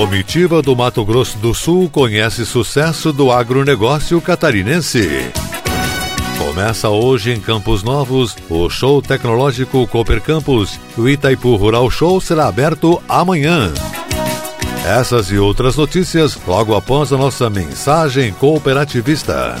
Comitiva do Mato Grosso do Sul conhece sucesso do agronegócio catarinense. Começa hoje em Campos Novos o show tecnológico Cooper Campus. O Itaipu Rural Show será aberto amanhã. Essas e outras notícias logo após a nossa mensagem cooperativista.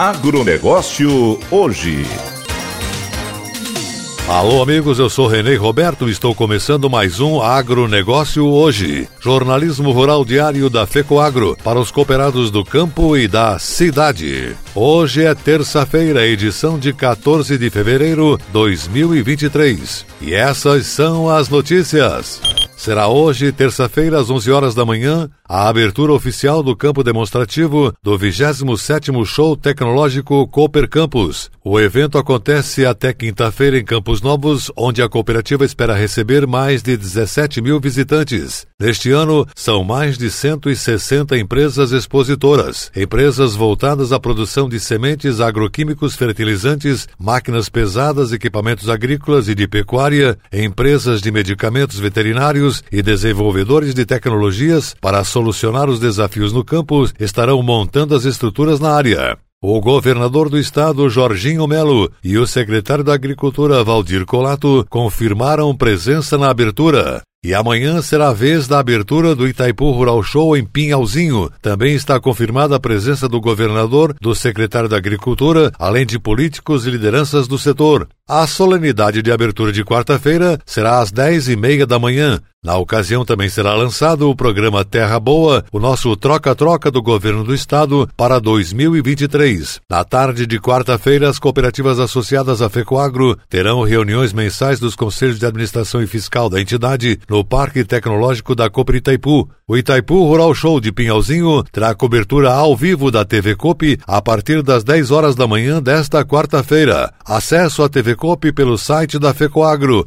Agronegócio hoje. Alô, amigos, eu sou Renê Roberto e estou começando mais um Agronegócio hoje. Jornalismo rural diário da FECOAGro para os cooperados do campo e da cidade. Hoje é terça-feira, edição de 14 de fevereiro de 2023. E essas são as notícias. Será hoje, terça-feira, às 11 horas da manhã, a abertura oficial do campo demonstrativo do 27º Show Tecnológico Cooper Campus. O evento acontece até quinta-feira em Campos Novos, onde a cooperativa espera receber mais de 17 mil visitantes. Neste ano, são mais de 160 empresas expositoras, empresas voltadas à produção de sementes, agroquímicos, fertilizantes, máquinas pesadas, equipamentos agrícolas e de pecuária, empresas de medicamentos veterinários, e desenvolvedores de tecnologias para solucionar os desafios no campo estarão montando as estruturas na área. O governador do estado, Jorginho Melo, e o secretário da Agricultura, Valdir Colato, confirmaram presença na abertura. E amanhã será a vez da abertura do Itaipu Rural Show em Pinhalzinho. Também está confirmada a presença do governador, do secretário da Agricultura, além de políticos e lideranças do setor. A solenidade de abertura de quarta-feira será às dez e meia da manhã. Na ocasião também será lançado o programa Terra Boa, o nosso troca-troca do governo do estado para 2023. Na tarde de quarta-feira, as cooperativas associadas à FECOAGRO terão reuniões mensais dos conselhos de administração e fiscal da entidade no Parque Tecnológico da Copre Itaipu. O Itaipu Rural Show de Pinhalzinho terá cobertura ao vivo da TV Copi a partir das 10 horas da manhã desta quarta-feira. Acesso à TV Copi pelo site da FECOAGRO,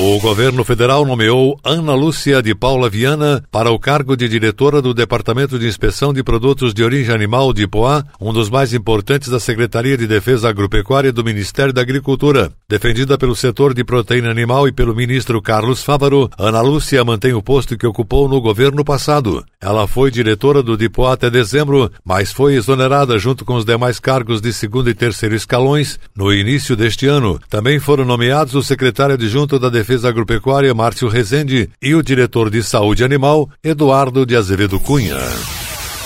O governo federal nomeou Ana Lúcia de Paula Viana para o cargo de diretora do Departamento de Inspeção de Produtos de Origem Animal de Poá, um dos mais importantes da Secretaria de Defesa Agropecuária do Ministério da Agricultura. Defendida pelo setor de proteína animal e pelo ministro Carlos Fávaro, Ana Lúcia mantém o posto que ocupou no governo passado. Ela foi diretora do Dipoá até dezembro, mas foi exonerada junto com os demais cargos de segundo e terceiro escalões no início deste ano. Também foram nomeados o secretário adjunto da Defesa Defesa Agropecuária, Márcio Rezende, e o diretor de Saúde Animal, Eduardo de Azevedo Cunha.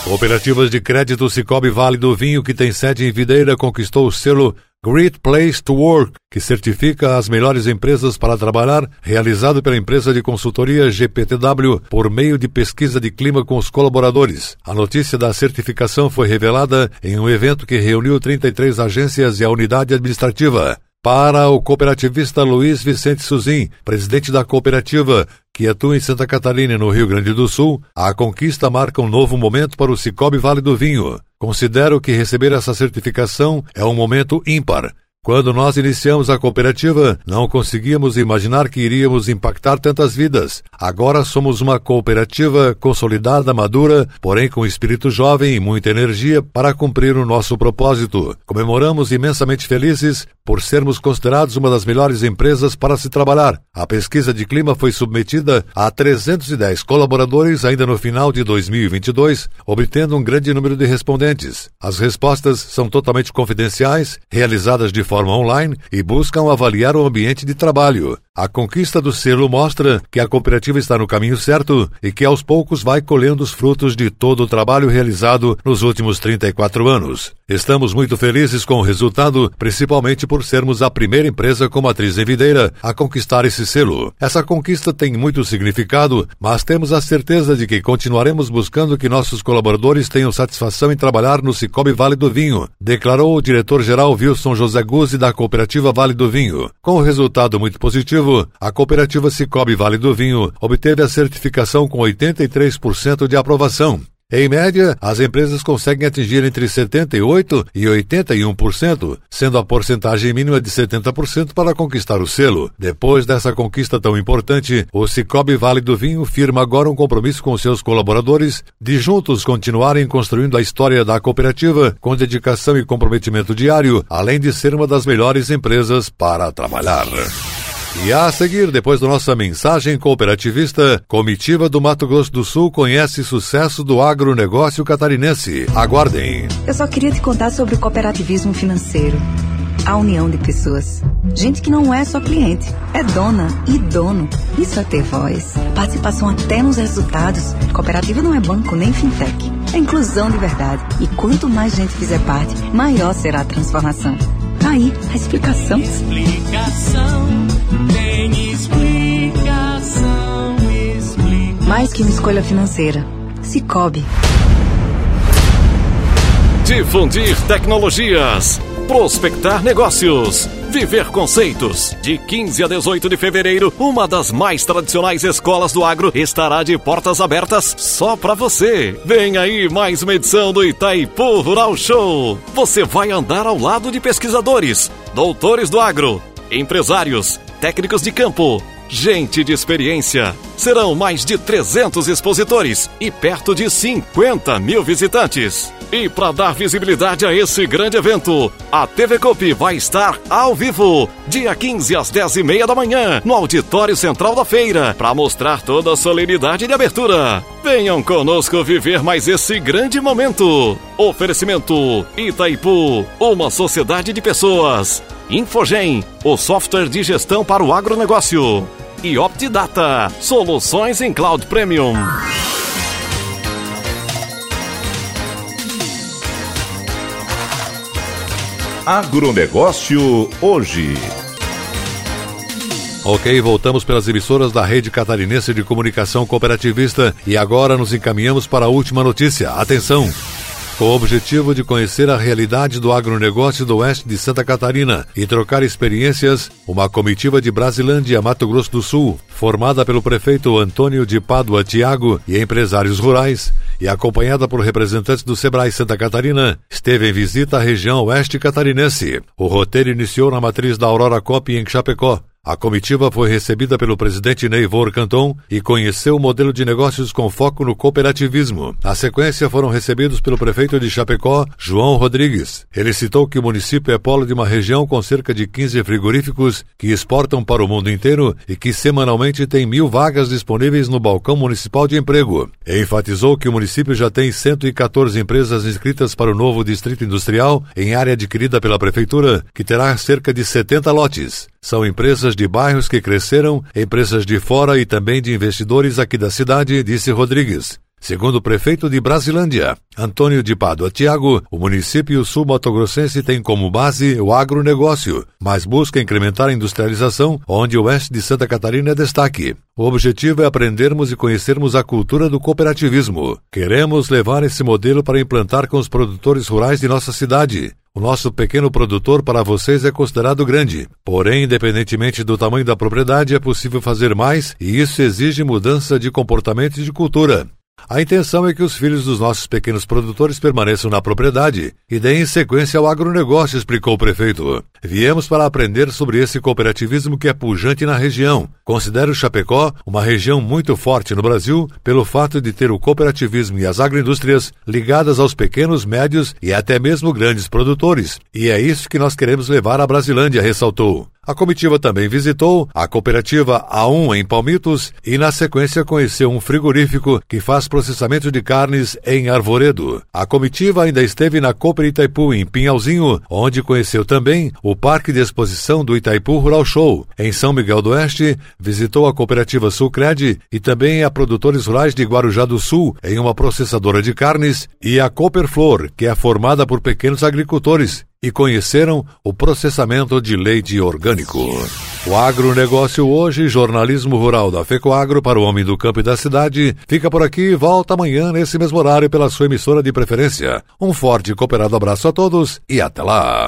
Cooperativas de crédito Cicobi Vale do Vinho, que tem sede em Videira, conquistou o selo Great Place to Work, que certifica as melhores empresas para trabalhar, realizado pela empresa de consultoria GPTW por meio de pesquisa de clima com os colaboradores. A notícia da certificação foi revelada em um evento que reuniu 33 agências e a unidade administrativa. Para o cooperativista Luiz Vicente Suzin, presidente da cooperativa, que atua em Santa Catarina, no Rio Grande do Sul, a conquista marca um novo momento para o Cicobi Vale do Vinho. Considero que receber essa certificação é um momento ímpar quando nós iniciamos a cooperativa, não conseguíamos imaginar que iríamos impactar tantas vidas. Agora somos uma cooperativa consolidada, madura, porém com espírito jovem e muita energia para cumprir o nosso propósito. Comemoramos imensamente felizes por sermos considerados uma das melhores empresas para se trabalhar. A pesquisa de clima foi submetida a 310 colaboradores ainda no final de 2022, obtendo um grande número de respondentes. As respostas são totalmente confidenciais, realizadas de forma online e buscam avaliar o ambiente de trabalho. A conquista do selo mostra que a cooperativa está no caminho certo e que aos poucos vai colhendo os frutos de todo o trabalho realizado nos últimos 34 anos. Estamos muito felizes com o resultado, principalmente por sermos a primeira empresa com matriz em videira a conquistar esse selo. Essa conquista tem muito significado, mas temos a certeza de que continuaremos buscando que nossos colaboradores tenham satisfação em trabalhar no Cicobi Vale do Vinho, declarou o diretor-geral Wilson José Guzzi da cooperativa Vale do Vinho. Com o resultado muito positivo, a cooperativa Cicobi Vale do Vinho obteve a certificação com 83% de aprovação. Em média, as empresas conseguem atingir entre 78% e 81%, sendo a porcentagem mínima de 70% para conquistar o selo. Depois dessa conquista tão importante, o Cicobi Vale do Vinho firma agora um compromisso com seus colaboradores de juntos continuarem construindo a história da cooperativa com dedicação e comprometimento diário, além de ser uma das melhores empresas para trabalhar. E a seguir, depois da nossa mensagem cooperativista, comitiva do Mato Grosso do Sul conhece sucesso do agronegócio catarinense. Aguardem. Eu só queria te contar sobre o cooperativismo financeiro. A união de pessoas. Gente que não é só cliente, é dona e dono. Isso é ter voz. Participação até nos resultados. Cooperativa não é banco nem fintech. É inclusão de verdade. E quanto mais gente fizer parte, maior será a transformação. Aí a explicação. Explicação, tem explicação, explicação. Mais que uma escolha financeira. Cicobi. Difundir tecnologias. Prospectar negócios. Viver Conceitos. De 15 a 18 de fevereiro, uma das mais tradicionais escolas do agro estará de portas abertas só para você. Vem aí mais uma edição do Itaipu Rural Show. Você vai andar ao lado de pesquisadores, doutores do agro, empresários, técnicos de campo, gente de experiência. Serão mais de 300 expositores e perto de 50 mil visitantes. E para dar visibilidade a esse grande evento, a TV Cop vai estar ao vivo, dia 15 às 10 e meia da manhã, no Auditório Central da Feira, para mostrar toda a solenidade de abertura. Venham conosco viver mais esse grande momento. Oferecimento Itaipu, uma sociedade de pessoas. Infogem, o software de gestão para o agronegócio. E OptiData, soluções em cloud premium. Agronegócio hoje. Ok, voltamos pelas emissoras da Rede Catarinense de Comunicação Cooperativista e agora nos encaminhamos para a última notícia. Atenção! Com o objetivo de conhecer a realidade do agronegócio do oeste de Santa Catarina e trocar experiências, uma comitiva de Brasilândia, Mato Grosso do Sul, formada pelo prefeito Antônio de Pádua Tiago e empresários rurais, e acompanhada por representantes do Sebrae Santa Catarina, esteve em visita à região oeste catarinense. O roteiro iniciou na matriz da Aurora Cop em Chapecó, a comitiva foi recebida pelo presidente Neivor Canton e conheceu o modelo de negócios com foco no cooperativismo. Na sequência, foram recebidos pelo prefeito de Chapecó, João Rodrigues. Ele citou que o município é polo de uma região com cerca de 15 frigoríficos que exportam para o mundo inteiro e que semanalmente tem mil vagas disponíveis no balcão municipal de emprego. E enfatizou que o município já tem 114 empresas inscritas para o novo distrito industrial em área adquirida pela prefeitura, que terá cerca de 70 lotes. São empresas de bairros que cresceram, empresas de fora e também de investidores aqui da cidade, disse Rodrigues. Segundo o prefeito de Brasilândia, Antônio de Pádua Tiago, o município sul-matogrossense tem como base o agronegócio, mas busca incrementar a industrialização, onde o oeste de Santa Catarina é destaque. O objetivo é aprendermos e conhecermos a cultura do cooperativismo. Queremos levar esse modelo para implantar com os produtores rurais de nossa cidade. O nosso pequeno produtor para vocês é considerado grande. Porém, independentemente do tamanho da propriedade, é possível fazer mais e isso exige mudança de comportamento e de cultura. A intenção é que os filhos dos nossos pequenos produtores permaneçam na propriedade e deem sequência ao agronegócio, explicou o prefeito. Viemos para aprender sobre esse cooperativismo que é pujante na região. Considero Chapecó uma região muito forte no Brasil pelo fato de ter o cooperativismo e as agroindústrias ligadas aos pequenos, médios e até mesmo grandes produtores. E é isso que nós queremos levar à Brasilândia, ressaltou. A comitiva também visitou a cooperativa A1 em Palmitos e, na sequência, conheceu um frigorífico que faz processamento de carnes em Arvoredo. A comitiva ainda esteve na Cooper Itaipu, em Pinhalzinho, onde conheceu também o Parque de Exposição do Itaipu Rural Show. Em São Miguel do Oeste, visitou a cooperativa Sulcred e também a Produtores Rurais de Guarujá do Sul, em uma processadora de carnes, e a Cooper Flor, que é formada por pequenos agricultores e conheceram o processamento de leite orgânico. O agronegócio hoje, jornalismo rural da FECOAGro para o homem do campo e da cidade, fica por aqui e volta amanhã nesse mesmo horário pela sua emissora de preferência. Um forte e cooperado abraço a todos e até lá!